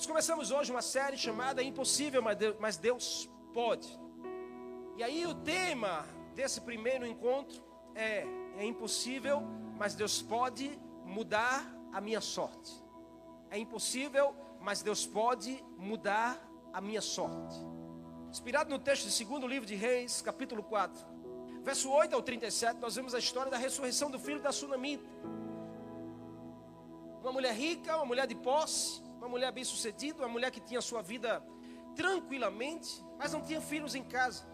Nós começamos hoje uma série chamada Impossível, mas Deus pode. E aí o tema desse primeiro encontro é: é impossível, mas Deus pode mudar a minha sorte. É impossível, mas Deus pode mudar a minha sorte. Inspirado no texto do segundo livro de Reis, capítulo 4, verso 8 ao 37, nós vemos a história da ressurreição do filho da Sunamita. Uma mulher rica, uma mulher de posse, uma mulher bem-sucedida, uma mulher que tinha sua vida tranquilamente, mas não tinha filhos em casa.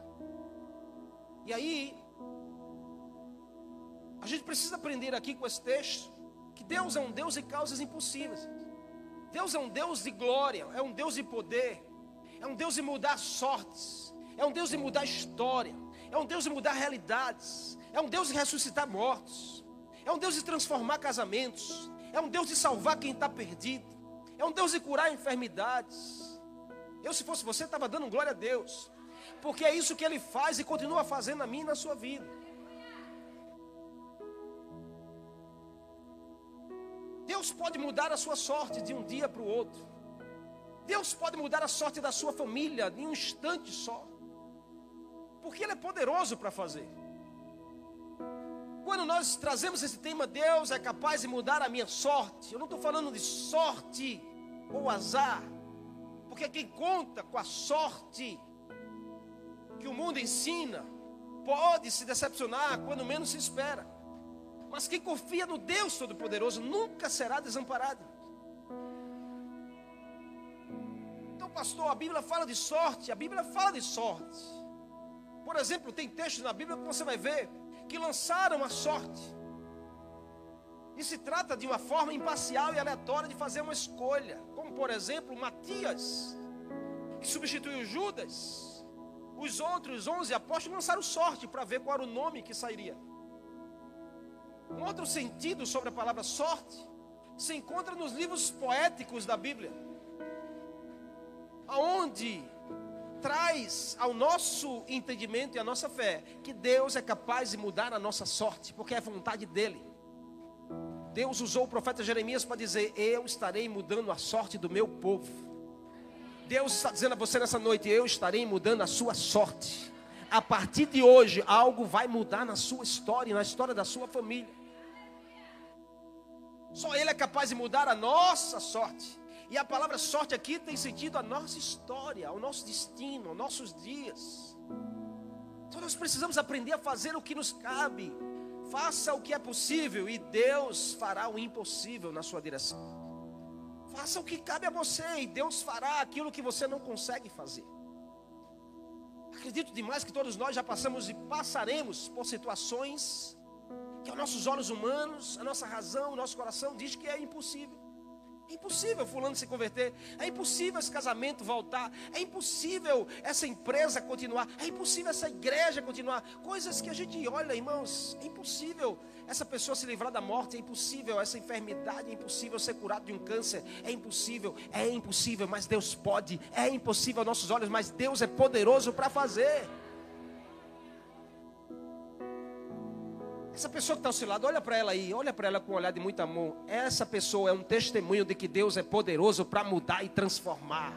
E aí, a gente precisa aprender aqui com esse texto que Deus é um Deus de causas impossíveis. Deus é um Deus de glória, é um Deus de poder, é um Deus de mudar sortes, é um Deus de mudar história, é um Deus de mudar realidades, é um Deus de ressuscitar mortos, é um Deus de transformar casamentos, é um Deus de salvar quem está perdido, é um Deus de curar enfermidades. Eu, se fosse você, estava dando glória a Deus, porque é isso que Ele faz e continua fazendo a mim e na sua vida. Deus pode mudar a sua sorte de um dia para o outro. Deus pode mudar a sorte da sua família em um instante só. Porque Ele é poderoso para fazer. Quando nós trazemos esse tema, Deus é capaz de mudar a minha sorte. Eu não estou falando de sorte ou azar. Porque quem conta com a sorte que o mundo ensina pode se decepcionar quando menos se espera. Mas quem confia no Deus Todo-Poderoso nunca será desamparado. Então, pastor, a Bíblia fala de sorte, a Bíblia fala de sorte. Por exemplo, tem textos na Bíblia que você vai ver que lançaram a sorte. E se trata de uma forma imparcial e aleatória de fazer uma escolha. Como, por exemplo, Matias, que substituiu Judas. Os outros 11 apóstolos lançaram sorte para ver qual era o nome que sairia. Um outro sentido sobre a palavra sorte se encontra nos livros poéticos da Bíblia, aonde traz ao nosso entendimento e à nossa fé que Deus é capaz de mudar a nossa sorte, porque é vontade dele. Deus usou o profeta Jeremias para dizer: Eu estarei mudando a sorte do meu povo. Deus está dizendo a você nessa noite: Eu estarei mudando a sua sorte. A partir de hoje, algo vai mudar na sua história, na história da sua família. Só Ele é capaz de mudar a nossa sorte. E a palavra sorte aqui tem sentido a nossa história, ao nosso destino, aos nossos dias. Então nós precisamos aprender a fazer o que nos cabe. Faça o que é possível e Deus fará o impossível na sua direção. Faça o que cabe a você e Deus fará aquilo que você não consegue fazer. Acredito demais que todos nós já passamos e passaremos por situações que aos nossos olhos humanos, a nossa razão, o nosso coração diz que é impossível. É impossível fulano se converter, é impossível esse casamento voltar, é impossível essa empresa continuar, é impossível essa igreja continuar. Coisas que a gente olha, irmãos, é impossível essa pessoa se livrar da morte, é impossível essa enfermidade, é impossível ser curado de um câncer, é impossível, é impossível, mas Deus pode, é impossível aos nossos olhos, mas Deus é poderoso para fazer. Essa pessoa que está ao seu lado, olha para ela aí, olha para ela com um olhar de muito amor. Essa pessoa é um testemunho de que Deus é poderoso para mudar e transformar.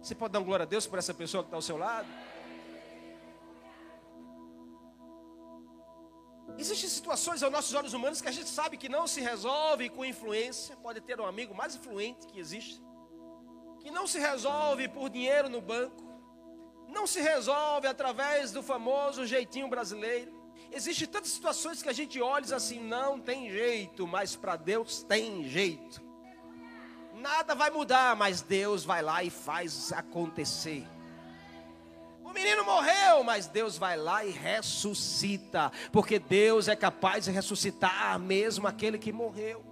Você pode dar glória a Deus por essa pessoa que está ao seu lado? Existem situações aos nossos olhos humanos que a gente sabe que não se resolve com influência. Pode ter um amigo mais influente que existe, que não se resolve por dinheiro no banco, não se resolve através do famoso jeitinho brasileiro. Existem tantas situações que a gente olha assim: não tem jeito, mas para Deus tem jeito. Nada vai mudar, mas Deus vai lá e faz acontecer. O menino morreu, mas Deus vai lá e ressuscita, porque Deus é capaz de ressuscitar mesmo aquele que morreu.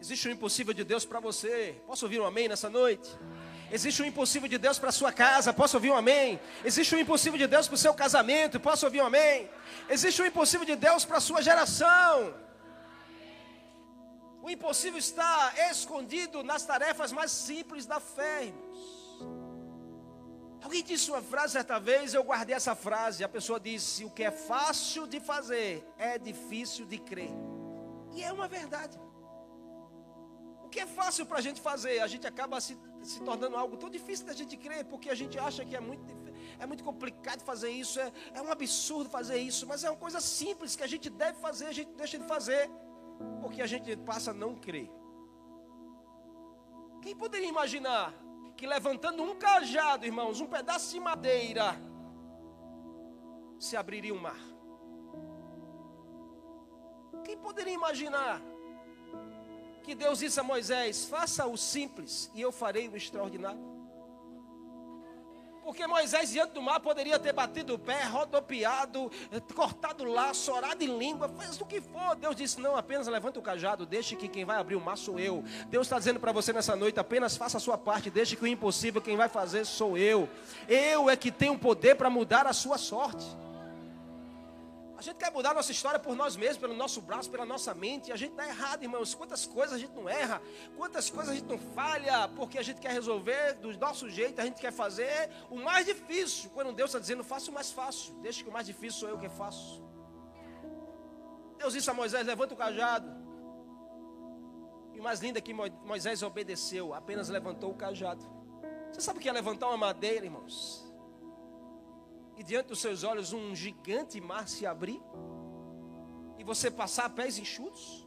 Existe um impossível de Deus para você. Posso ouvir um amém nessa noite? Existe um impossível de Deus para sua casa, posso ouvir um amém? Existe um impossível de Deus para o seu casamento, posso ouvir um amém? Existe um impossível de Deus para a sua geração. O impossível está escondido nas tarefas mais simples da fé, irmãos. Alguém disse uma frase certa vez, eu guardei essa frase. A pessoa disse: O que é fácil de fazer é difícil de crer. E é uma verdade. que é fácil para a gente fazer, a gente acaba se, se tornando algo tão difícil da gente crer, porque a gente acha que é muito, é muito complicado fazer isso, é, é um absurdo fazer isso, mas é uma coisa simples que a gente deve fazer, a gente deixa de fazer, porque a gente passa a não crer. Quem poderia imaginar que levantando um cajado, irmãos, um pedaço de madeira, se abriria um mar? Quem poderia imaginar que Deus disse a Moisés: faça o simples e eu farei o extraordinário? Porque Moisés, diante do mar, poderia ter batido o pé, rodopiado, cortado o laço, orado em língua, fez o que for. Deus disse: Não, apenas levanta o cajado, deixe que quem vai abrir o mar sou eu. Deus está dizendo para você nessa noite: apenas faça a sua parte, deixe que o impossível quem vai fazer sou eu. Eu é que tenho poder para mudar a sua sorte. A gente quer mudar a nossa história por nós mesmos, pelo nosso braço, pela nossa mente. E a gente está errado, irmãos. Quantas coisas a gente não erra, quantas coisas a gente não falha, porque a gente quer resolver do nosso jeito, a gente quer fazer o mais difícil. Quando Deus está dizendo, faça o mais fácil. Deixa que o mais difícil sou eu que faço. Deus disse a Moisés: levanta o cajado. E o mais lindo é que Moisés obedeceu, apenas levantou o cajado. Você sabe o que é levantar uma madeira, irmãos? E diante dos seus olhos um gigante mar se abrir e você passar pés enxutos?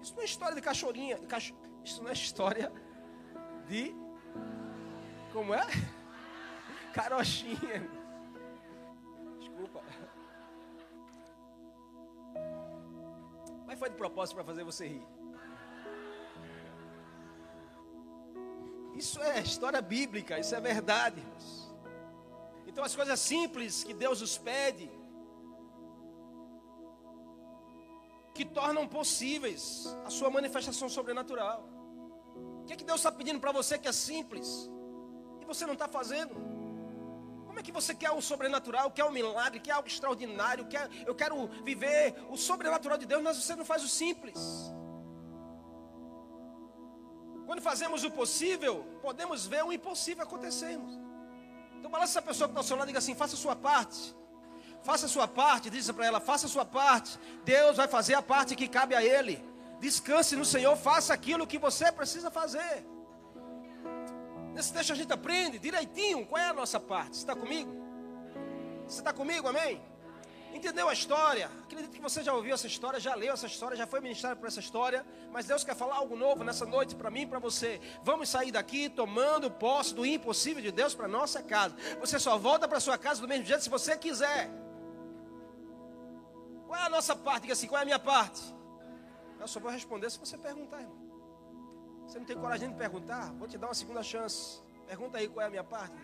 Isso não é história de cachorrinha, cach... isso não é história de como é? Carochinha. Desculpa. Mas foi de propósito para fazer você rir. Isso é história bíblica, isso é verdade, irmãos. Então, as coisas simples que Deus nos pede, que tornam possíveis a sua manifestação sobrenatural. O que é que Deus está pedindo para você que é simples e você não está fazendo? Como é que você quer o sobrenatural, quer o milagre, quer algo extraordinário, quer, eu quero viver o sobrenatural de Deus, mas você não faz o simples. Quando fazemos o possível, podemos ver o impossível acontecermos. Então balança essa pessoa que está ao seu lado e diga assim: faça a sua parte. Faça a sua parte, diz para ela, faça a sua parte. Deus vai fazer a parte que cabe a Ele. Descanse no Senhor, faça aquilo que você precisa fazer. Nesse texto a gente aprende direitinho qual é a nossa parte. Você está comigo? Você está comigo, amém? Entendeu a história? Acredito que você já ouviu essa história, já leu essa história, já foi ministrado por essa história. Mas Deus quer falar algo novo nessa noite para mim e para você. Vamos sair daqui tomando posse do impossível de Deus para nossa casa. Você só volta para sua casa do mesmo jeito se você quiser. Qual é a nossa parte? Diga assim, qual é a minha parte? Eu só vou responder se você perguntar, irmão. Você não tem coragem de perguntar? Vou te dar uma segunda chance. Pergunta aí qual é a minha parte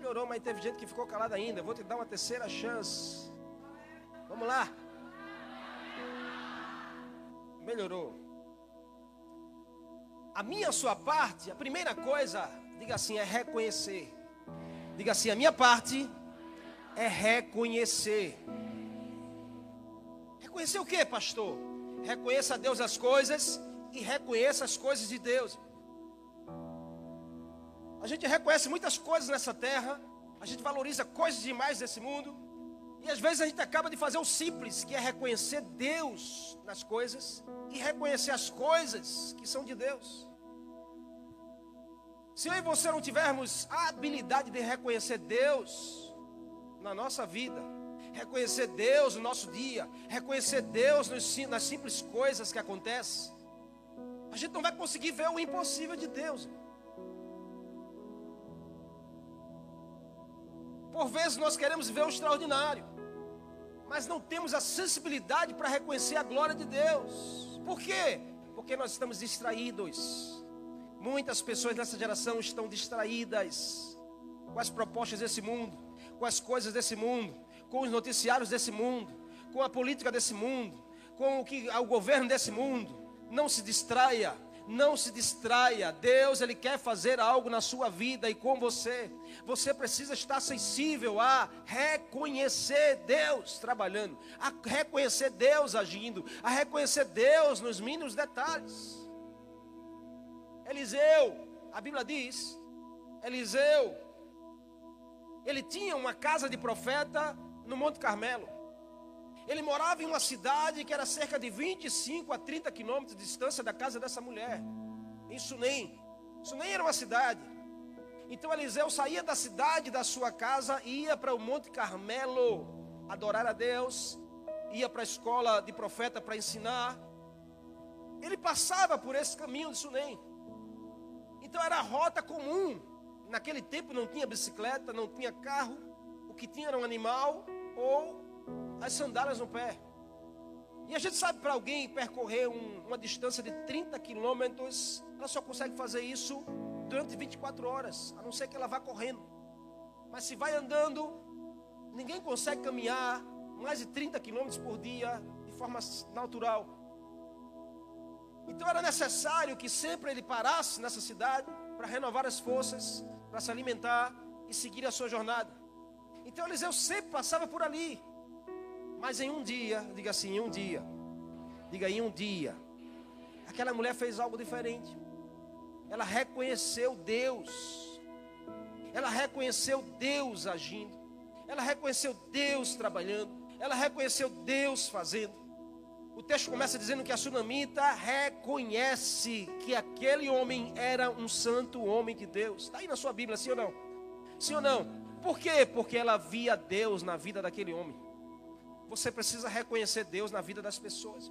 melhorou, mas teve gente que ficou calada ainda. Vou te dar uma terceira chance. Vamos lá. Melhorou. A minha a sua parte, a primeira coisa, diga assim, é reconhecer. Diga assim, a minha parte é reconhecer. Reconhecer o que, pastor? Reconheça a Deus as coisas e reconheça as coisas de Deus. A gente reconhece muitas coisas nessa terra, a gente valoriza coisas demais desse mundo, e às vezes a gente acaba de fazer o simples, que é reconhecer Deus nas coisas e reconhecer as coisas que são de Deus. Se eu e você não tivermos a habilidade de reconhecer Deus na nossa vida, reconhecer Deus no nosso dia, reconhecer Deus nas simples coisas que acontecem, a gente não vai conseguir ver o impossível de Deus. Por vezes nós queremos ver o extraordinário, mas não temos a sensibilidade para reconhecer a glória de Deus. Por quê? Porque nós estamos distraídos. Muitas pessoas nessa geração estão distraídas com as propostas desse mundo, com as coisas desse mundo, com os noticiários desse mundo, com a política desse mundo, com o que o governo desse mundo. Não se distraia, não se distraia. Deus, Ele quer fazer algo na sua vida e com você. Você precisa estar sensível a reconhecer Deus trabalhando, a reconhecer Deus agindo, a reconhecer Deus nos mínimos detalhes. Eliseu, a Bíblia diz, Eliseu, ele tinha uma casa de profeta no Monte Carmelo. Ele morava em uma cidade que era cerca de 25 a 30 quilômetros de distância da casa dessa mulher, em Sunem. Sunem era uma cidade. Então Eliseu saía da cidade, da sua casa, e ia para o Monte Carmelo adorar a Deus, ia para a escola de profeta para ensinar. Ele passava por esse caminho de Sunem. Então era a rota comum. Naquele tempo não tinha bicicleta, não tinha carro. O que tinha era um animal ou as sandálias no pé. E a gente sabe para alguém percorrer um, uma distância de 30 quilômetros, ela só consegue fazer isso durante 24 horas, a não ser que ela vá correndo. Mas se vai andando, ninguém consegue caminhar mais de 30 quilômetros por dia de forma natural. Então era necessário que sempre ele parasse nessa cidade para renovar as forças, para se alimentar e seguir a sua jornada. Então Eliseu sempre passava por ali. Mas em um dia, diga assim, em um dia, diga em um dia, aquela mulher fez algo diferente. Ela reconheceu Deus. Ela reconheceu Deus agindo. Ela reconheceu Deus trabalhando. Ela reconheceu Deus fazendo. O texto começa dizendo que a sunamita reconhece que aquele homem era um santo homem de Deus. Está aí na sua Bíblia, sim ou não? Sim ou não? Por quê? Porque ela via Deus na vida daquele homem. Você precisa reconhecer Deus na vida das pessoas.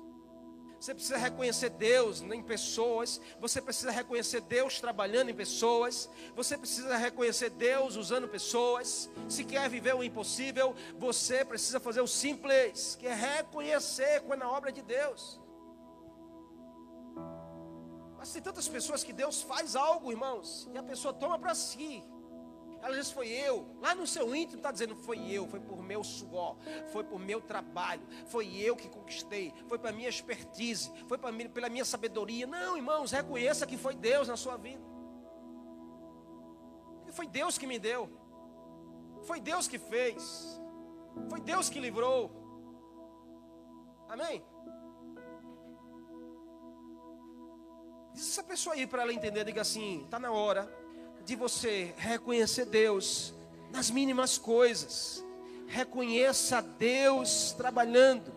Você precisa reconhecer Deus em pessoas. Você precisa reconhecer Deus trabalhando em pessoas. Você precisa reconhecer Deus usando pessoas. Se quer viver o impossível, você precisa fazer o simples, que é reconhecer quando a obra é de Deus. Mas tem tantas pessoas que Deus faz algo, irmãos, e a pessoa toma para si. Ela diz: Foi eu. Lá no seu íntimo está dizendo: Foi eu, foi por meu suor, foi por meu trabalho, foi eu que conquistei, foi para minha expertise, foi mim, pela minha sabedoria. Não, irmãos, reconheça que foi Deus na sua vida. E foi Deus que me deu, foi Deus que fez, foi Deus que livrou. Amém? Diz essa pessoa aí para ela entender, diga assim: está na hora de você reconhecer Deus nas mínimas coisas. Reconheça Deus trabalhando.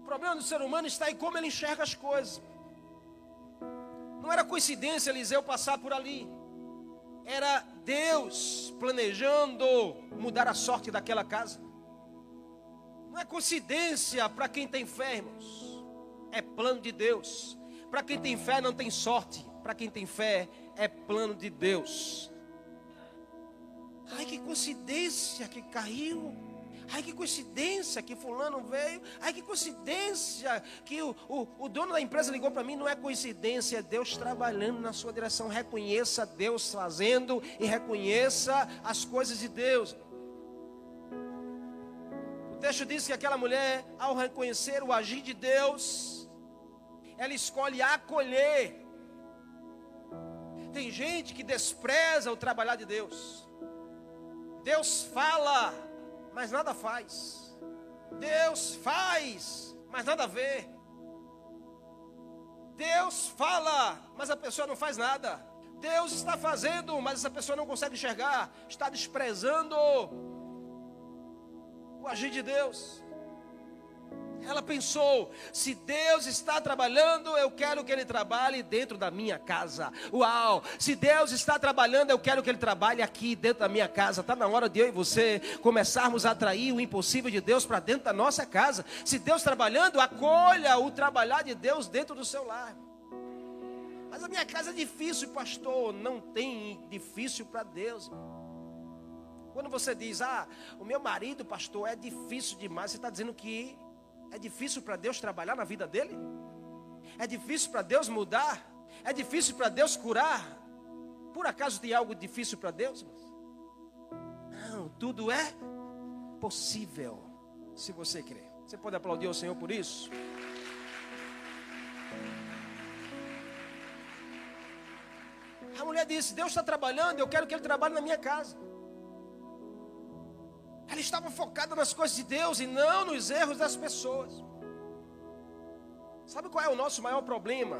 O problema do ser humano está em como ele enxerga as coisas. Não era coincidência Eliseu passar por ali. Era Deus planejando mudar a sorte daquela casa. Não é coincidência para quem tem fé, irmãos. É plano de Deus. Para quem tem fé não tem sorte. Para quem tem fé é plano de Deus. Ai que coincidência que caiu. Ai que coincidência que fulano veio. Ai que coincidência que o, o, o dono da empresa ligou para mim. Não é coincidência, é Deus trabalhando na sua direção. Reconheça Deus fazendo e reconheça as coisas de Deus. O texto diz que aquela mulher, ao reconhecer o agir de Deus, ela escolhe acolher. Tem gente que despreza o trabalhar de Deus. Deus fala, mas nada faz. Deus faz, mas nada vê. Deus fala, mas a pessoa não faz nada. Deus está fazendo, mas essa pessoa não consegue enxergar, está desprezando o agir de Deus. Ela pensou: se Deus está trabalhando, eu quero que Ele trabalhe dentro da minha casa. Uau! Se Deus está trabalhando, eu quero que Ele trabalhe aqui dentro da minha casa. Está na hora de eu e você começarmos a atrair o impossível de Deus para dentro da nossa casa. Se Deus trabalhando, acolha o trabalhar de Deus dentro do seu lar. Mas a minha casa é difícil, pastor. Não tem difícil para Deus. Quando você diz, ah, o meu marido, pastor, é difícil demais, você está dizendo que é difícil para Deus trabalhar na vida dele? É difícil para Deus mudar? É difícil para Deus curar? Por acaso tem algo difícil para Deus? Não, tudo é possível se você crer. Você pode aplaudir o Senhor por isso? A mulher disse: Deus está trabalhando, eu quero que Ele trabalhe na minha casa. Estava focada nas coisas de Deus e não nos erros das pessoas. Sabe qual é o nosso maior problema?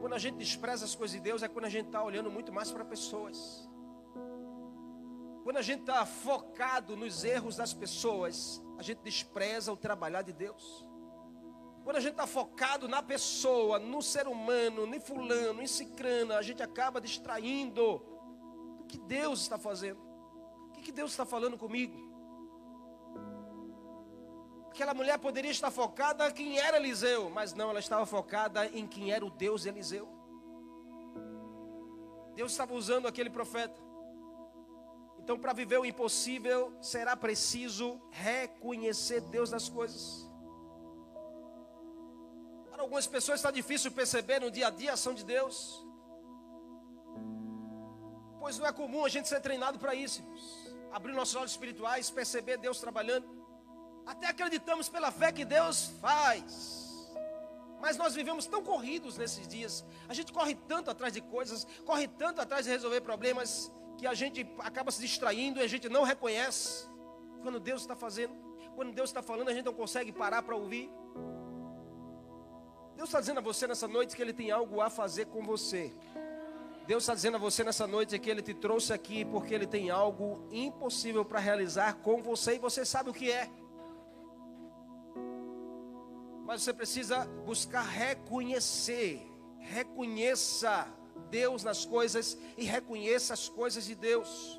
Quando a gente despreza as coisas de Deus, é quando a gente está olhando muito mais para pessoas. Quando a gente está focado nos erros das pessoas, a gente despreza o trabalhar de Deus. Quando a gente está focado na pessoa, no ser humano, em fulano, em cicrana, a gente acaba distraindo o que Deus está fazendo. Que Deus está falando comigo? Aquela mulher poderia estar focada em quem era Eliseu, mas não, ela estava focada em quem era o Deus Eliseu. Deus estava usando aquele profeta. Então, para viver o impossível, será preciso reconhecer Deus das coisas. Para algumas pessoas está difícil perceber no dia a dia a ação de Deus. Pois não é comum a gente ser treinado para isso. Abrir nossos olhos espirituais, perceber Deus trabalhando. Até acreditamos pela fé que Deus faz. Mas nós vivemos tão corridos nesses dias. A gente corre tanto atrás de coisas, corre tanto atrás de resolver problemas, que a gente acaba se distraindo e a gente não reconhece quando Deus está fazendo, quando Deus está falando, a gente não consegue parar para ouvir. Deus está dizendo a você nessa noite que Ele tem algo a fazer com você. Deus está dizendo a você nessa noite que Ele te trouxe aqui porque Ele tem algo impossível para realizar com você e você sabe o que é. Mas você precisa buscar reconhecer, reconheça Deus nas coisas e reconheça as coisas de Deus.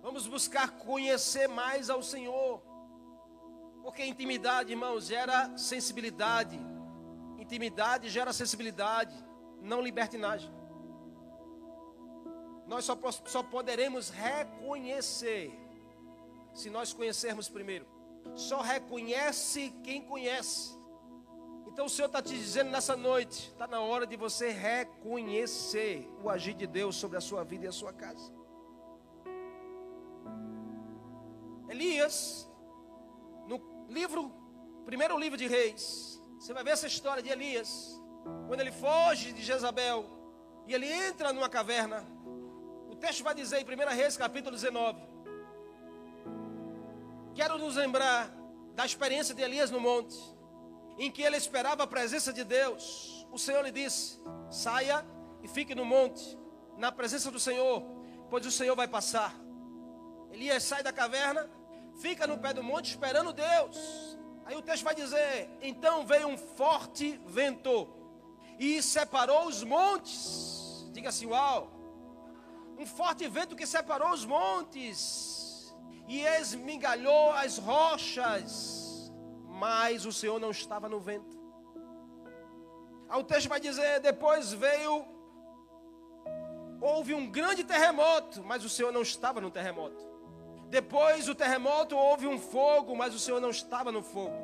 Vamos buscar conhecer mais ao Senhor. Porque intimidade, irmãos, gera sensibilidade. Intimidade gera sensibilidade, não libertinagem. Nós só, só poderemos reconhecer se nós conhecermos primeiro. Só reconhece quem conhece. Então o Senhor está te dizendo nessa noite, está na hora de você reconhecer o agir de Deus sobre a sua vida e a sua casa. Elias, no livro, primeiro livro de Reis, você vai ver essa história de Elias, quando ele foge de Jezabel e ele entra numa caverna. O texto vai dizer em 1 Reis, capítulo 19. Quero nos lembrar da experiência de Elias no monte em que ele esperava a presença de Deus, o Senhor lhe disse: saia e fique no monte, na presença do Senhor, pois o Senhor vai passar. Elias sai da caverna, fica no pé do monte esperando Deus. Aí o texto vai dizer: então veio um forte vento e separou os montes. Diga assim: uau! Um forte vento que separou os montes e esmigalhou as rochas mas o Senhor não estava no vento. Aí o texto vai dizer: depois veio, houve um grande terremoto, mas o Senhor não estava no terremoto. Depois do terremoto houve um fogo, mas o Senhor não estava no fogo.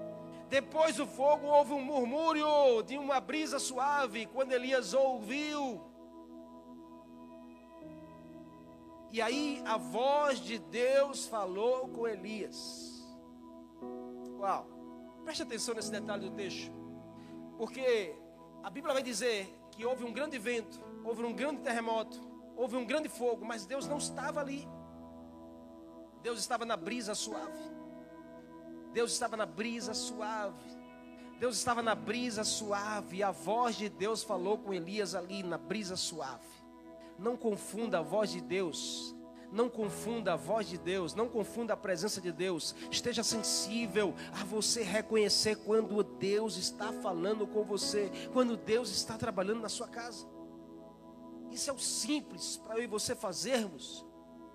Depois do fogo houve um murmúrio de uma brisa suave, quando Elias ouviu. E aí a voz de Deus falou com Elias. Uau! Preste atenção nesse detalhe do texto. Porque a Bíblia vai dizer que houve um grande vento, houve um grande terremoto, houve um grande fogo, mas Deus não estava ali. Deus estava na brisa suave. Deus estava na brisa suave. Deus estava na brisa suave. E a voz de Deus falou com Elias ali na brisa suave. Não confunda a voz de Deus não confunda a voz de Deus, não confunda a presença de Deus. Esteja sensível a você reconhecer quando Deus está falando com você, quando Deus está trabalhando na sua casa. Isso é o simples para eu e você fazermos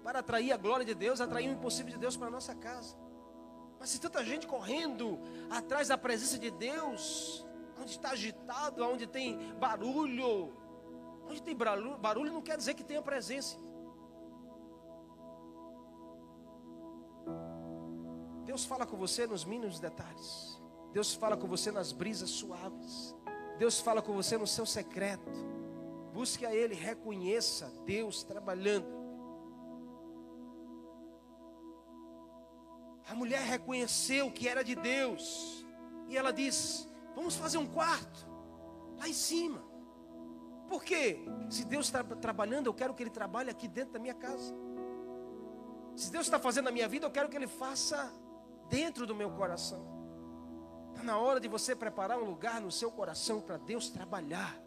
para atrair a glória de Deus, atrair o impossível de Deus para a nossa casa. Mas se tanta gente correndo atrás da presença de Deus, onde está agitado, onde tem barulho, onde tem barulho, barulho não quer dizer que tenha presença. Deus fala com você nos mínimos detalhes. Deus fala com você nas brisas suaves. Deus fala com você no seu secreto. Busque a Ele, reconheça Deus trabalhando. A mulher reconheceu que era de Deus. E ela disse: Vamos fazer um quarto lá em cima. Por quê? Se Deus está trabalhando, eu quero que Ele trabalhe aqui dentro da minha casa. Se Deus está fazendo na minha vida, eu quero que Ele faça dentro do meu coração. Está na hora de você preparar um lugar no seu coração para Deus trabalhar.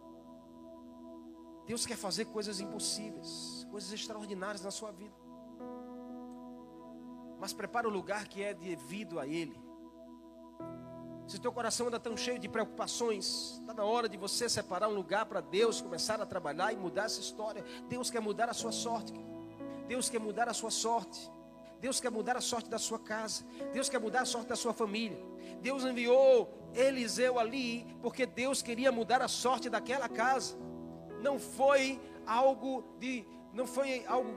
Deus quer fazer coisas impossíveis, coisas extraordinárias na sua vida. Mas prepara o lugar que é devido a Ele. Se teu coração anda tão cheio de preocupações, está na hora de você separar um lugar para Deus começar a trabalhar e mudar essa história. Deus quer mudar a sua sorte. Deus quer mudar a sua sorte. Deus quer mudar a sorte da sua casa. Deus quer mudar a sorte da sua família. Deus enviou Eliseu ali porque Deus queria mudar a sorte daquela casa. Não foi algo de, não foi algo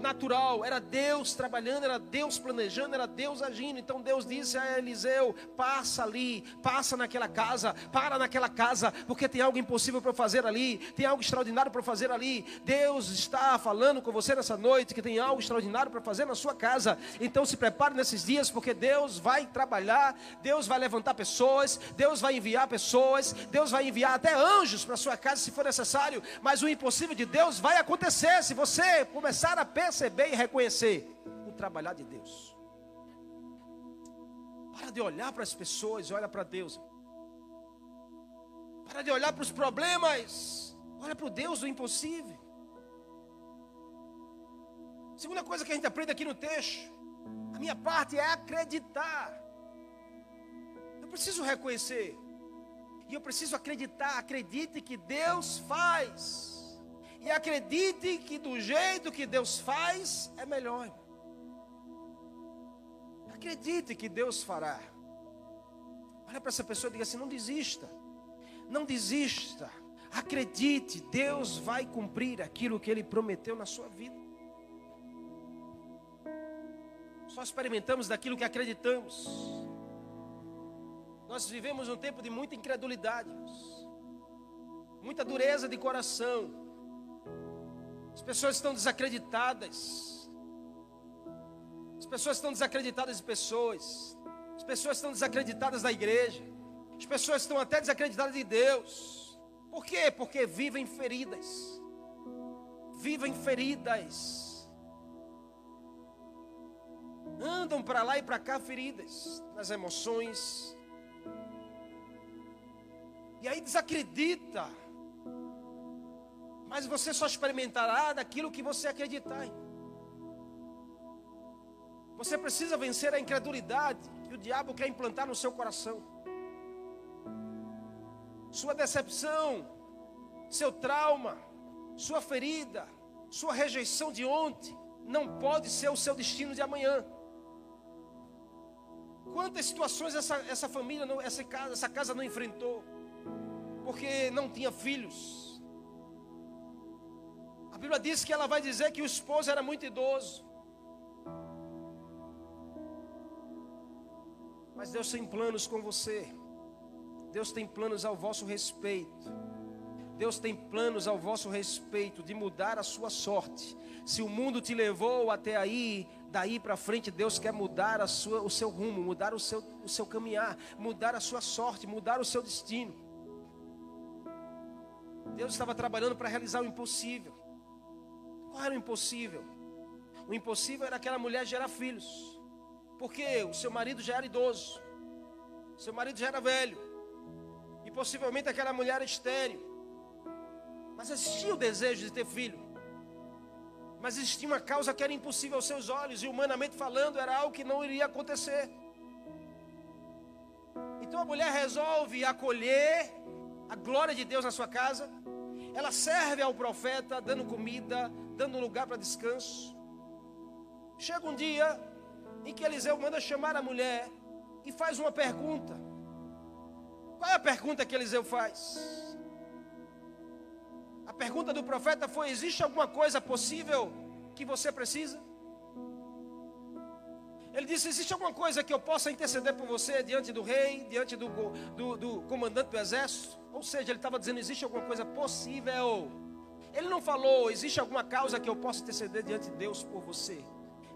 natural, era Deus trabalhando, era Deus planejando, era Deus agindo. Então Deus disse a Eliseu: passa ali, passa naquela casa, para naquela casa, porque tem algo impossível para fazer ali, tem algo extraordinário para fazer ali. Deus está falando com você nessa noite que tem algo extraordinário para fazer na sua casa. Então se prepare nesses dias, porque Deus vai trabalhar, Deus vai levantar pessoas, Deus vai enviar pessoas, Deus vai enviar até anjos para sua casa se for necessário. Mas o impossível de Deus vai acontecer se você começar a pensar perceber e reconhecer o trabalhar de Deus. Para de olhar para as pessoas olha para Deus. Para de olhar para os problemas, olha para o Deus do impossível. Segunda coisa que a gente aprende aqui no texto, a minha parte é acreditar. Eu preciso reconhecer. E eu preciso acreditar. Acredite que Deus faz. E acredite que do jeito que Deus faz é melhor. Acredite que Deus fará. Olha para essa pessoa e diga assim: não desista. Não desista. Acredite, Deus vai cumprir aquilo que Ele prometeu na sua vida. Só experimentamos daquilo que acreditamos. Nós vivemos um tempo de muita incredulidade, muita dureza de coração. As pessoas estão desacreditadas. As pessoas estão desacreditadas de pessoas. As pessoas estão desacreditadas da igreja. As pessoas estão até desacreditadas de Deus. Por quê? Porque vivem feridas. Vivem feridas. Andam para lá e para cá feridas nas emoções. E aí desacredita mas você só experimentará daquilo que você acreditar. Você precisa vencer a incredulidade que o diabo quer implantar no seu coração. Sua decepção, seu trauma, sua ferida, sua rejeição de ontem não pode ser o seu destino de amanhã. Quantas situações essa, essa família, essa casa, essa casa não enfrentou? Porque não tinha filhos, a Bíblia diz que ela vai dizer que o esposo era muito idoso. Mas Deus tem planos com você. Deus tem planos ao vosso respeito. Deus tem planos ao vosso respeito de mudar a sua sorte. Se o mundo te levou até aí, daí para frente Deus quer mudar sua, o seu rumo, mudar o seu, o seu caminhar, mudar a sua sorte, mudar o seu destino. Deus estava trabalhando para realizar o impossível. Qual era o impossível? O impossível era aquela mulher gerar filhos. Porque o seu marido já era idoso. Seu marido já era velho. E possivelmente aquela mulher era estéreo. Mas existia o desejo de ter filho. Mas existia uma causa que era impossível aos seus olhos. E humanamente falando, era algo que não iria acontecer. Então a mulher resolve acolher a glória de Deus na sua casa. Ela serve ao profeta, dando comida, dando lugar para descanso. Chega um dia em que Eliseu manda chamar a mulher e faz uma pergunta. Qual é a pergunta que Eliseu faz? A pergunta do profeta foi: existe alguma coisa possível que você precisa? Ele disse: existe alguma coisa que eu possa interceder por você diante do rei, diante do, do, do comandante do exército? Ou seja, ele estava dizendo: existe alguma coisa possível ele não falou, existe alguma causa que eu possa interceder diante de Deus por você.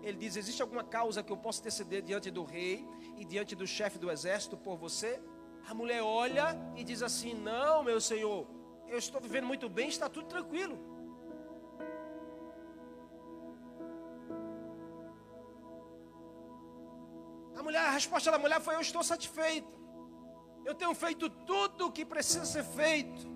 Ele diz: existe alguma causa que eu possa interceder diante do rei e diante do chefe do exército por você? A mulher olha e diz assim: Não, meu senhor, eu estou vivendo muito bem, está tudo tranquilo. A mulher, a resposta da mulher foi: Eu estou satisfeita. Eu tenho feito tudo o que precisa ser feito.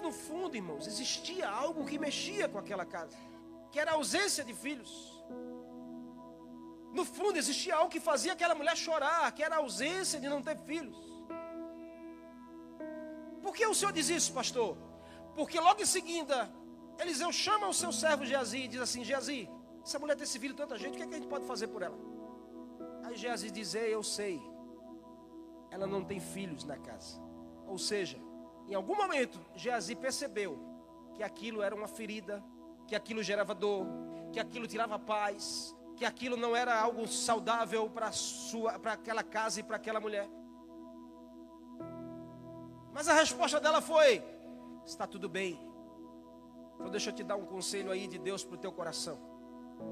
No fundo, irmãos, existia algo que mexia com aquela casa, que era a ausência de filhos. No fundo, existia algo que fazia aquela mulher chorar, que era a ausência de não ter filhos. Por que o senhor diz isso, pastor? Porque logo em seguida, Eliseu chama o seu servo Geazi e diz assim: Geazi, essa mulher tem servido tanta gente, o que, é que a gente pode fazer por ela? Aí Geazi diz: Eu sei, ela não tem filhos na casa. Ou seja, em algum momento, Geazi percebeu que aquilo era uma ferida, que aquilo gerava dor, que aquilo tirava paz, que aquilo não era algo saudável para sua, para aquela casa e para aquela mulher. Mas a resposta dela foi: está tudo bem. Então deixa eu te dar um conselho aí de Deus para o teu coração.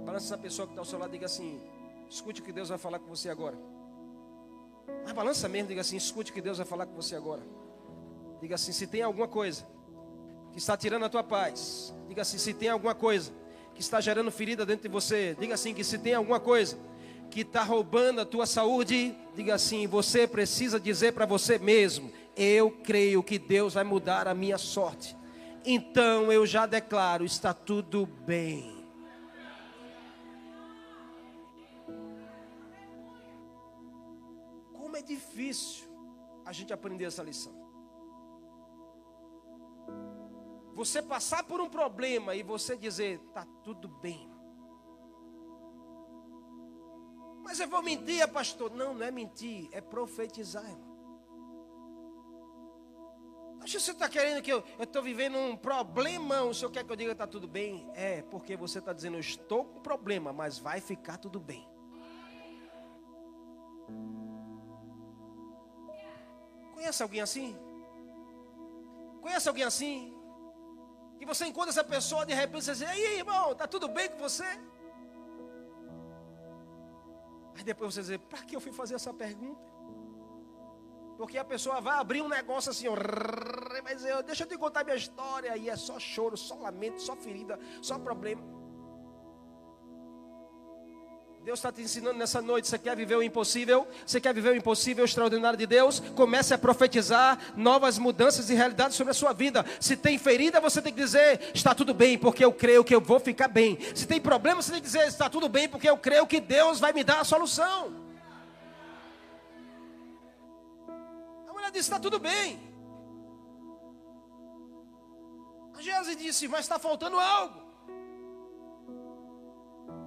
Balança essa pessoa que está ao seu lado e diga assim: escute o que Deus vai falar com você agora. Mas balança mesmo, diga assim: escute o que Deus vai falar com você agora. Diga assim: se tem alguma coisa que está tirando a tua paz, diga assim: se tem alguma coisa que está gerando ferida dentro de você, diga assim: que se tem alguma coisa que está roubando a tua saúde, diga assim: você precisa dizer para você mesmo: eu creio que Deus vai mudar a minha sorte. Então eu já declaro: está tudo bem. Como é difícil a gente aprender essa lição. Você passar por um problema e você dizer, está tudo bem. Mas eu vou mentir, pastor. Não, não é mentir, é profetizar, irmão. Acho que você está querendo que eu estou vivendo um problema. O senhor quer que eu diga está tudo bem? É, porque você está dizendo, eu estou com problema, mas vai ficar tudo bem. Conhece alguém assim? Conhece alguém assim? E você encontra essa pessoa, de repente você diz, aí irmão, está tudo bem com você? Aí depois você diz, para que eu fui fazer essa pergunta? Porque a pessoa vai abrir um negócio assim, mas eu, deixa eu te contar minha história, e é só choro, só lamento, só ferida, só problema. Deus está te ensinando nessa noite. Você quer viver o impossível? Você quer viver o impossível, o extraordinário de Deus? Comece a profetizar novas mudanças e realidades sobre a sua vida. Se tem ferida, você tem que dizer: está tudo bem, porque eu creio que eu vou ficar bem. Se tem problema, você tem que dizer: está tudo bem, porque eu creio que Deus vai me dar a solução. A mulher disse: está tudo bem. A Jesus disse: mas está faltando algo.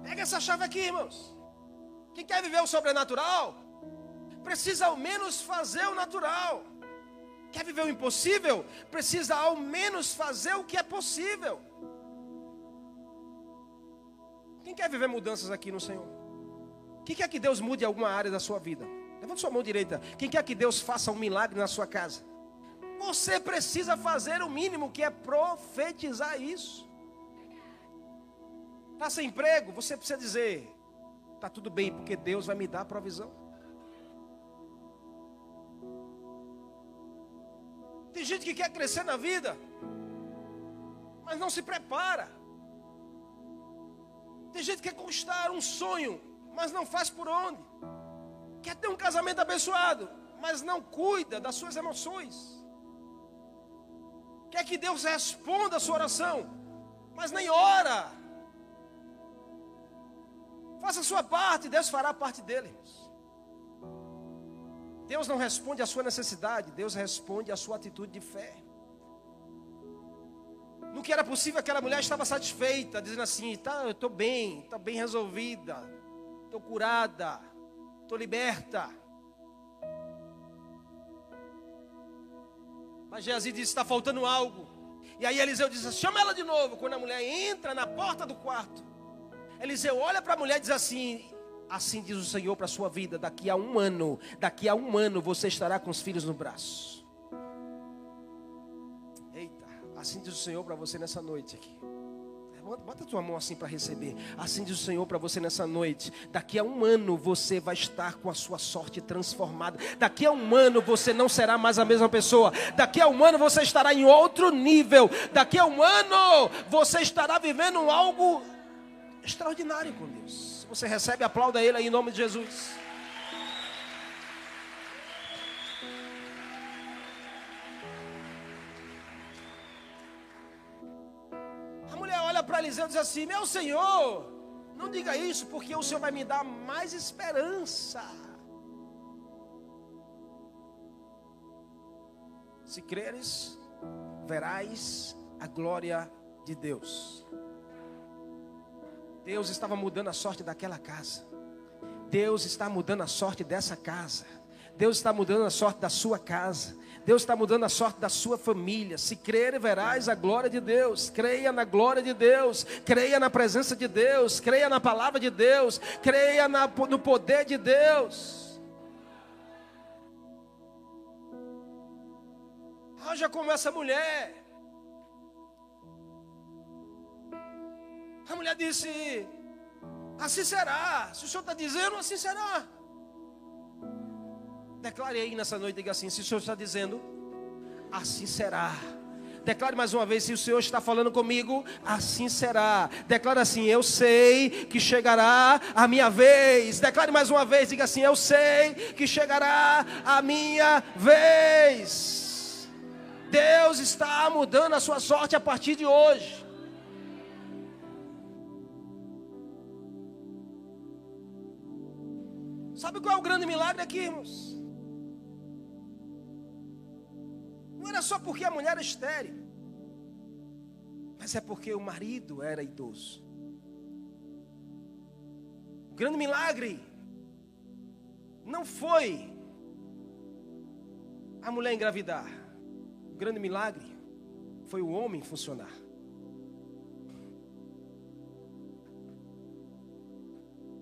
Pega essa chave aqui, irmãos. Quem quer viver o sobrenatural, precisa ao menos fazer o natural. Quer viver o impossível, precisa ao menos fazer o que é possível. Quem quer viver mudanças aqui no Senhor? Quem quer que Deus mude alguma área da sua vida? Levanta sua mão direita. Quem quer que Deus faça um milagre na sua casa? Você precisa fazer o mínimo que é profetizar isso. Está sem emprego, você precisa dizer: está tudo bem, porque Deus vai me dar a provisão. Tem gente que quer crescer na vida, mas não se prepara. Tem gente que quer conquistar um sonho, mas não faz por onde. Quer ter um casamento abençoado, mas não cuida das suas emoções. Quer que Deus responda a sua oração, mas nem ora. Faça a sua parte, Deus fará a parte dele. Deus não responde à sua necessidade, Deus responde à sua atitude de fé. No que era possível, aquela mulher estava satisfeita, dizendo assim: tá, eu estou bem, estou bem resolvida, estou curada, estou liberta. Mas Geazi disse: está faltando algo. E aí Eliseu disse: chama ela de novo. Quando a mulher entra na porta do quarto, Eliseu olha para a mulher e diz assim: Assim diz o Senhor para a sua vida: daqui a um ano, daqui a um ano você estará com os filhos no braço. Eita, assim diz o Senhor para você nessa noite aqui. Bota tua mão assim para receber. Assim diz o Senhor para você nessa noite. Daqui a um ano você vai estar com a sua sorte transformada. Daqui a um ano você não será mais a mesma pessoa. Daqui a um ano você estará em outro nível. Daqui a um ano você estará vivendo algo extraordinário com Deus. Você recebe, aplauda Ele aí em nome de Jesus. para Eliseu e diz assim: Meu senhor, não diga isso, porque o senhor vai me dar mais esperança. Se creres, verás a glória de Deus. Deus estava mudando a sorte daquela casa. Deus está mudando a sorte dessa casa. Deus está mudando a sorte da sua casa. Deus está mudando a sorte da sua família. Se crer, verás a glória de Deus. Creia na glória de Deus. Creia na presença de Deus. Creia na palavra de Deus. Creia na, no poder de Deus. Haja como essa mulher. A mulher disse: Assim será. Se o senhor está dizendo, assim será. Declare aí nessa noite, diga assim: se o Senhor está dizendo, assim será. Declare mais uma vez: se o Senhor está falando comigo, assim será. Declare assim: eu sei que chegará a minha vez. Declare mais uma vez: diga assim: eu sei que chegará a minha vez. Deus está mudando a sua sorte a partir de hoje. Sabe qual é o grande milagre aqui, irmãos? Não era só porque a mulher era estéril, mas é porque o marido era idoso. O grande milagre não foi a mulher engravidar. O grande milagre foi o homem funcionar.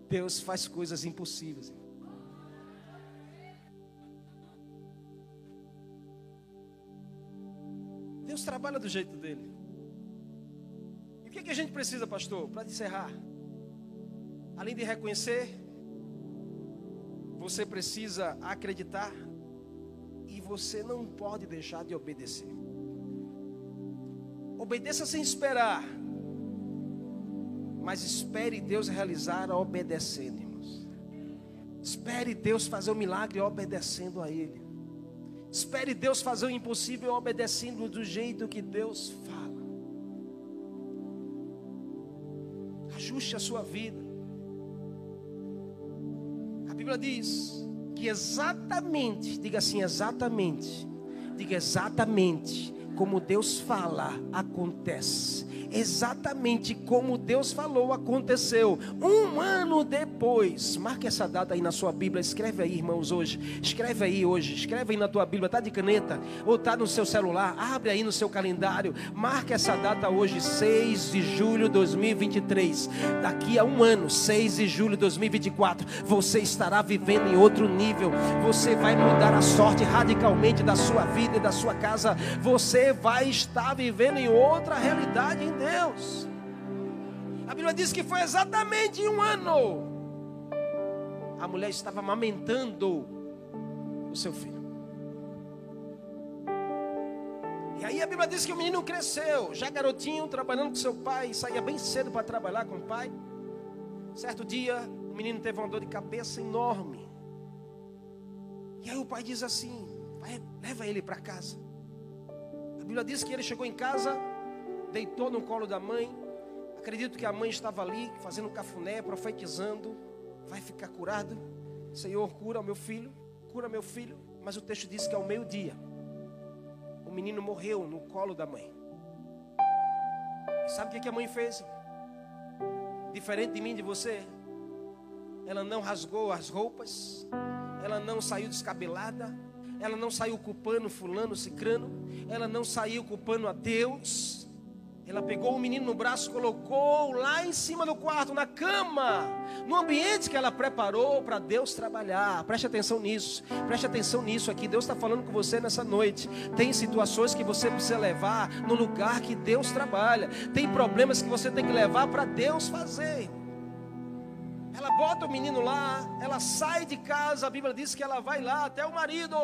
Deus faz coisas impossíveis. Deus trabalha do jeito dele. E o que, é que a gente precisa, pastor, para encerrar? Além de reconhecer, você precisa acreditar e você não pode deixar de obedecer. Obedeça sem esperar, mas espere Deus realizar obedecendo, irmãos. Espere Deus fazer o milagre obedecendo a Ele. Espere Deus fazer o impossível obedecendo do jeito que Deus fala. Ajuste a sua vida. A Bíblia diz que exatamente, diga assim, exatamente, diga exatamente como Deus fala, acontece exatamente como Deus falou, aconteceu. Um ano depois, marque essa data aí na sua Bíblia, escreve aí, irmãos, hoje. Escreve aí hoje, escreve aí na tua Bíblia, tá de caneta ou tá no seu celular, abre aí no seu calendário, marque essa data hoje, 6 de julho de 2023. Daqui a um ano, 6 de julho de 2024, você estará vivendo em outro nível. Você vai mudar a sorte radicalmente da sua vida e da sua casa. Você vai estar vivendo em outra realidade em Deus. A Bíblia diz que foi exatamente um ano. A mulher estava amamentando o seu filho. E aí a Bíblia diz que o menino cresceu, já garotinho, trabalhando com seu pai, saía bem cedo para trabalhar com o pai. Certo dia, o menino teve uma dor de cabeça enorme. E aí o pai diz assim: leva ele para casa. A Bíblia diz que ele chegou em casa, deitou no colo da mãe. Acredito que a mãe estava ali fazendo cafuné, profetizando. Vai ficar curado. Senhor, cura meu filho, cura meu filho. Mas o texto diz que ao meio-dia, o menino morreu no colo da mãe. E sabe o que a mãe fez? Diferente de mim, de você, ela não rasgou as roupas, ela não saiu descabelada, ela não saiu culpando fulano, cicrano, ela não saiu culpando a Deus, ela pegou o menino no braço, colocou lá em cima do quarto, na cama, no ambiente que ela preparou para Deus trabalhar. Preste atenção nisso, preste atenção nisso aqui. Deus está falando com você nessa noite. Tem situações que você precisa levar no lugar que Deus trabalha. Tem problemas que você tem que levar para Deus fazer. Ela bota o menino lá, ela sai de casa. A Bíblia diz que ela vai lá até o marido.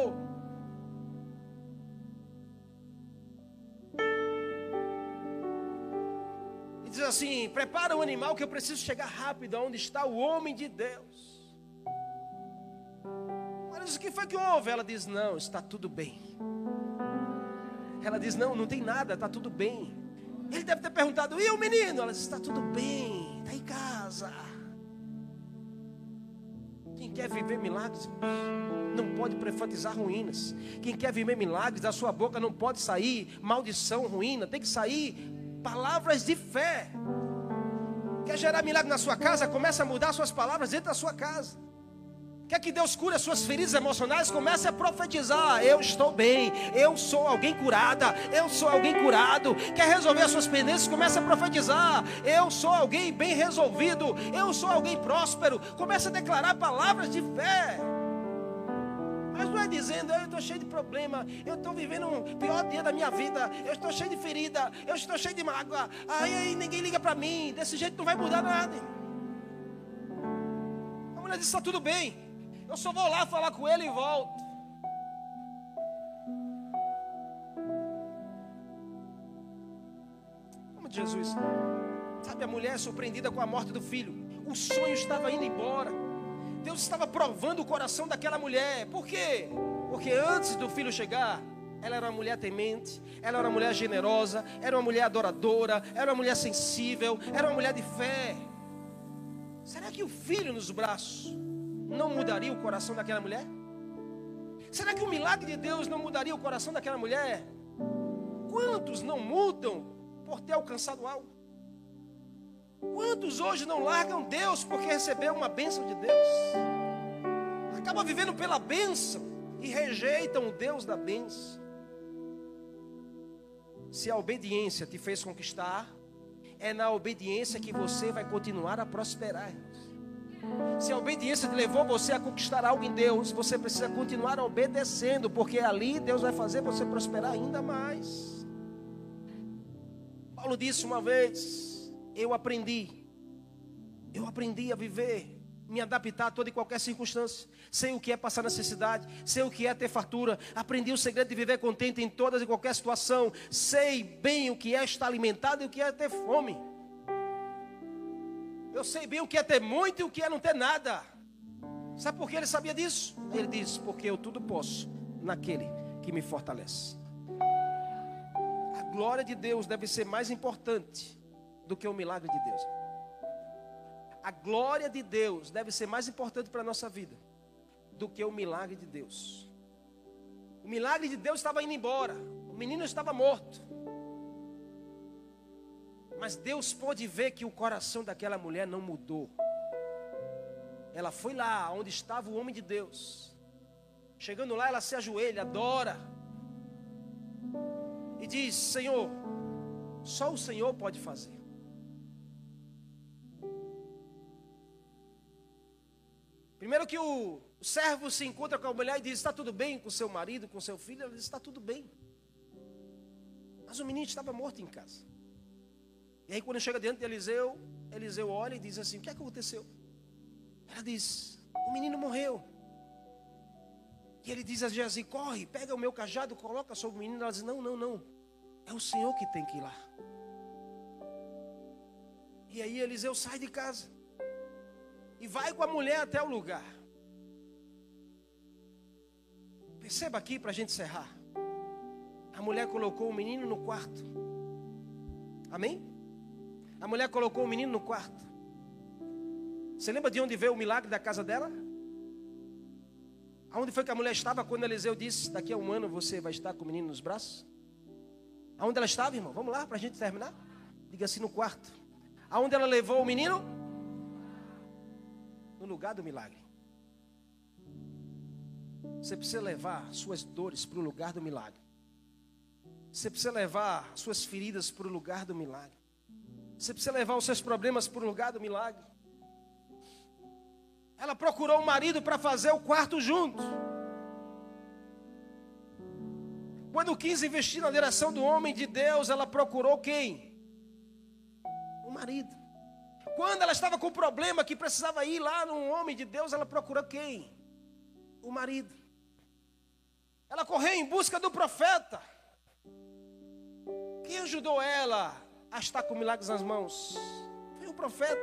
Assim: prepara o animal que eu preciso chegar rápido aonde está o homem de Deus. Mas o que foi que houve? Ela diz: não, está tudo bem. Ela diz: não, não tem nada, está tudo bem. Ele deve ter perguntado: e o menino? Ela disse: está tudo bem, está em casa. Quem quer viver milagres, não pode profetizar ruínas. Quem quer viver milagres, da sua boca não pode sair maldição, ruína. Tem que sair palavras de fé. Quer gerar milagre na sua casa? Começa a mudar suas palavras dentro da sua casa. Quer que Deus cure as suas feridas emocionais? Comece a profetizar. Eu estou bem. Eu sou alguém curada. Eu sou alguém curado. Quer resolver as suas pendências? Comece a profetizar. Eu sou alguém bem resolvido. Eu sou alguém próspero. Comece a declarar palavras de fé. Mas não é dizendo, eu estou cheio de problema, eu estou vivendo o pior dia da minha vida, eu estou cheio de ferida, eu estou cheio de mágoa, aí, aí ninguém liga para mim, desse jeito não vai mudar nada. A mulher disse: está tudo bem, eu só vou lá falar com ele e volto. Como Jesus, sabe, a mulher é surpreendida com a morte do filho, o sonho estava indo embora. Deus estava provando o coração daquela mulher. Por quê? Porque antes do filho chegar, ela era uma mulher temente, ela era uma mulher generosa, era uma mulher adoradora, era uma mulher sensível, era uma mulher de fé. Será que o filho nos braços não mudaria o coração daquela mulher? Será que o milagre de Deus não mudaria o coração daquela mulher? Quantos não mudam por ter alcançado algo? Quantos hoje não largam Deus porque recebeu uma bênção de Deus? Acabam vivendo pela bênção e rejeitam o Deus da bênção. Se a obediência te fez conquistar, é na obediência que você vai continuar a prosperar. Se a obediência levou você a conquistar algo em Deus, você precisa continuar obedecendo, porque ali Deus vai fazer você prosperar ainda mais. Paulo disse uma vez: Eu aprendi, eu aprendi a viver, me adaptar a toda e qualquer circunstância. Sei o que é passar necessidade, sei o que é ter fartura. Aprendi o segredo de viver contente em todas e qualquer situação. Sei bem o que é estar alimentado e o que é ter fome. Eu sei bem o que é ter muito e o que é não ter nada. Sabe por que ele sabia disso? Ele diz: Porque eu tudo posso naquele que me fortalece. A glória de Deus deve ser mais importante do que o milagre de Deus. A glória de Deus deve ser mais importante para a nossa vida do que o milagre de Deus. O milagre de Deus estava indo embora, o menino estava morto. Mas Deus pôde ver que o coração daquela mulher não mudou. Ela foi lá onde estava o homem de Deus. Chegando lá, ela se ajoelha, adora. E diz: Senhor, só o Senhor pode fazer. Primeiro que o, servo se encontra com a mulher e diz: Está tudo bem com seu marido, com seu filho? Ela diz: Está tudo bem. Mas o menino estava morto em casa. E aí, quando chega diante de Eliseu, Eliseu olha e diz assim: O que, é aconteceu? Ela diz: O menino morreu. E ele diz a Geazi: Corre, pega o meu cajado, coloca sobre o menino. Ela diz: Não, não, não. É o Senhor que tem que ir lá. E aí, Eliseu sai de casa e vai com a mulher até o lugar. Perceba aqui para a gente encerrar. A mulher colocou o menino no quarto. Amém? A mulher colocou o menino no quarto. Você lembra de onde veio o milagre da casa dela? Aonde foi que a mulher estava quando Eliseu disse: Daqui a um ano você vai estar com o menino nos braços? Aonde ela estava, irmão? Vamos lá para a gente terminar? Diga assim: no quarto. Aonde ela levou o menino? No lugar do milagre. Você precisa levar suas dores para o lugar do milagre. Você precisa levar suas feridas para o lugar do milagre. Você precisa levar os seus problemas para o lugar do milagre. Ela procurou um marido para fazer o quarto junto. Quando quis investir na direção do homem de Deus, ela procurou quem? O marido. Quando ela estava com problema que precisava ir lá no homem de Deus, ela procurou quem? O marido. Ela correu em busca do profeta. Quem ajudou ela a estar com milagres nas mãos. Foi o profeta.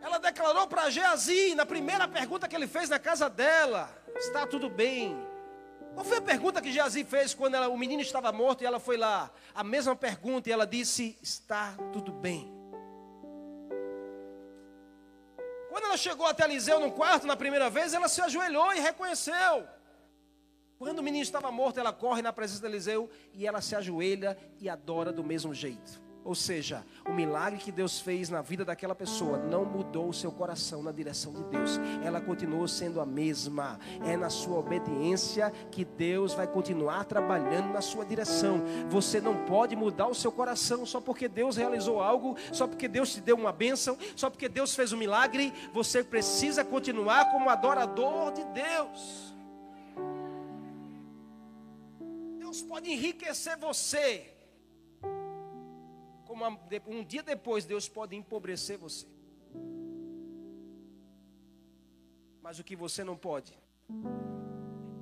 Ela declarou para Geazi, na primeira pergunta que ele fez na casa dela: Está tudo bem. Qual foi a pergunta que Geazi fez quando ela, o menino estava morto e ela foi lá? A mesma pergunta e ela disse: Está tudo bem. Ela chegou até Eliseu no quarto na primeira vez, ela se ajoelhou e reconheceu. Quando o menino estava morto, ela corre na presença de Eliseu e ela se ajoelha e adora do mesmo jeito. Ou seja, o milagre que Deus fez na vida daquela pessoa não mudou o seu coração na direção de Deus. Ela continuou sendo a mesma. É na sua obediência que Deus vai continuar trabalhando na sua direção. Você não pode mudar o seu coração só porque Deus realizou algo, só porque Deus te deu uma bênção, só porque Deus fez um milagre. Você precisa continuar como adorador de Deus. Deus pode enriquecer você como um dia depois Deus pode empobrecer você. Mas o que você não pode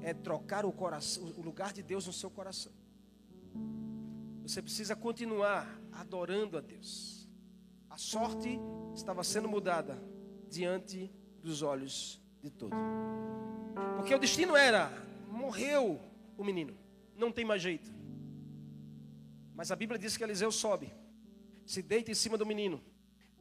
é trocar o, coração, o lugar de Deus no seu coração. Você precisa continuar adorando a Deus. A sorte estava sendo mudada diante dos olhos de todos. Porque o destino era: morreu o menino, não tem mais jeito. Mas a Bíblia diz que Eliseu sobe se deita em cima do menino,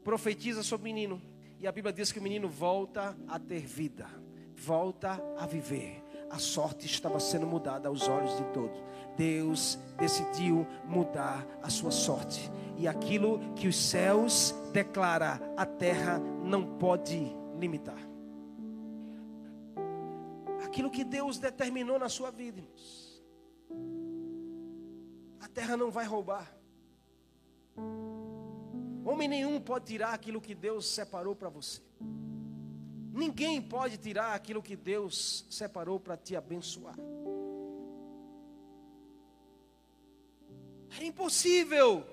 profetiza sobre o menino, e a Bíblia diz que o menino volta a ter vida, volta a viver. A sorte estava sendo mudada aos olhos de todos. Deus decidiu mudar a sua sorte. E aquilo que os céus declara, a terra não pode limitar. Aquilo que Deus determinou na sua vida, irmãos. A terra não vai roubar. Homem nenhum pode tirar aquilo que Deus separou para você. Ninguém pode tirar aquilo que Deus separou para te abençoar. Era impossível,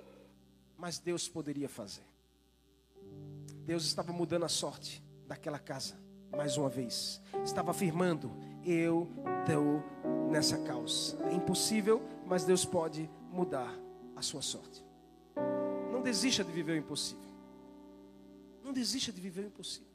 mas Deus poderia fazer. Deus estava mudando a sorte daquela casa, mais uma vez. Estava afirmando: Eu dou nessa causa. É impossível, mas Deus pode mudar a sua sorte desista de viver o impossível. Não desista de viver o impossível.